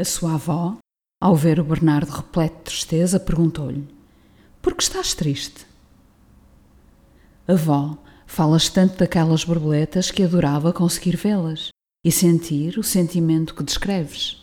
A sua avó, ao ver o Bernardo repleto de tristeza, perguntou-lhe: Por que estás triste? Avó, falas tanto daquelas borboletas que adorava conseguir vê-las e sentir o sentimento que descreves.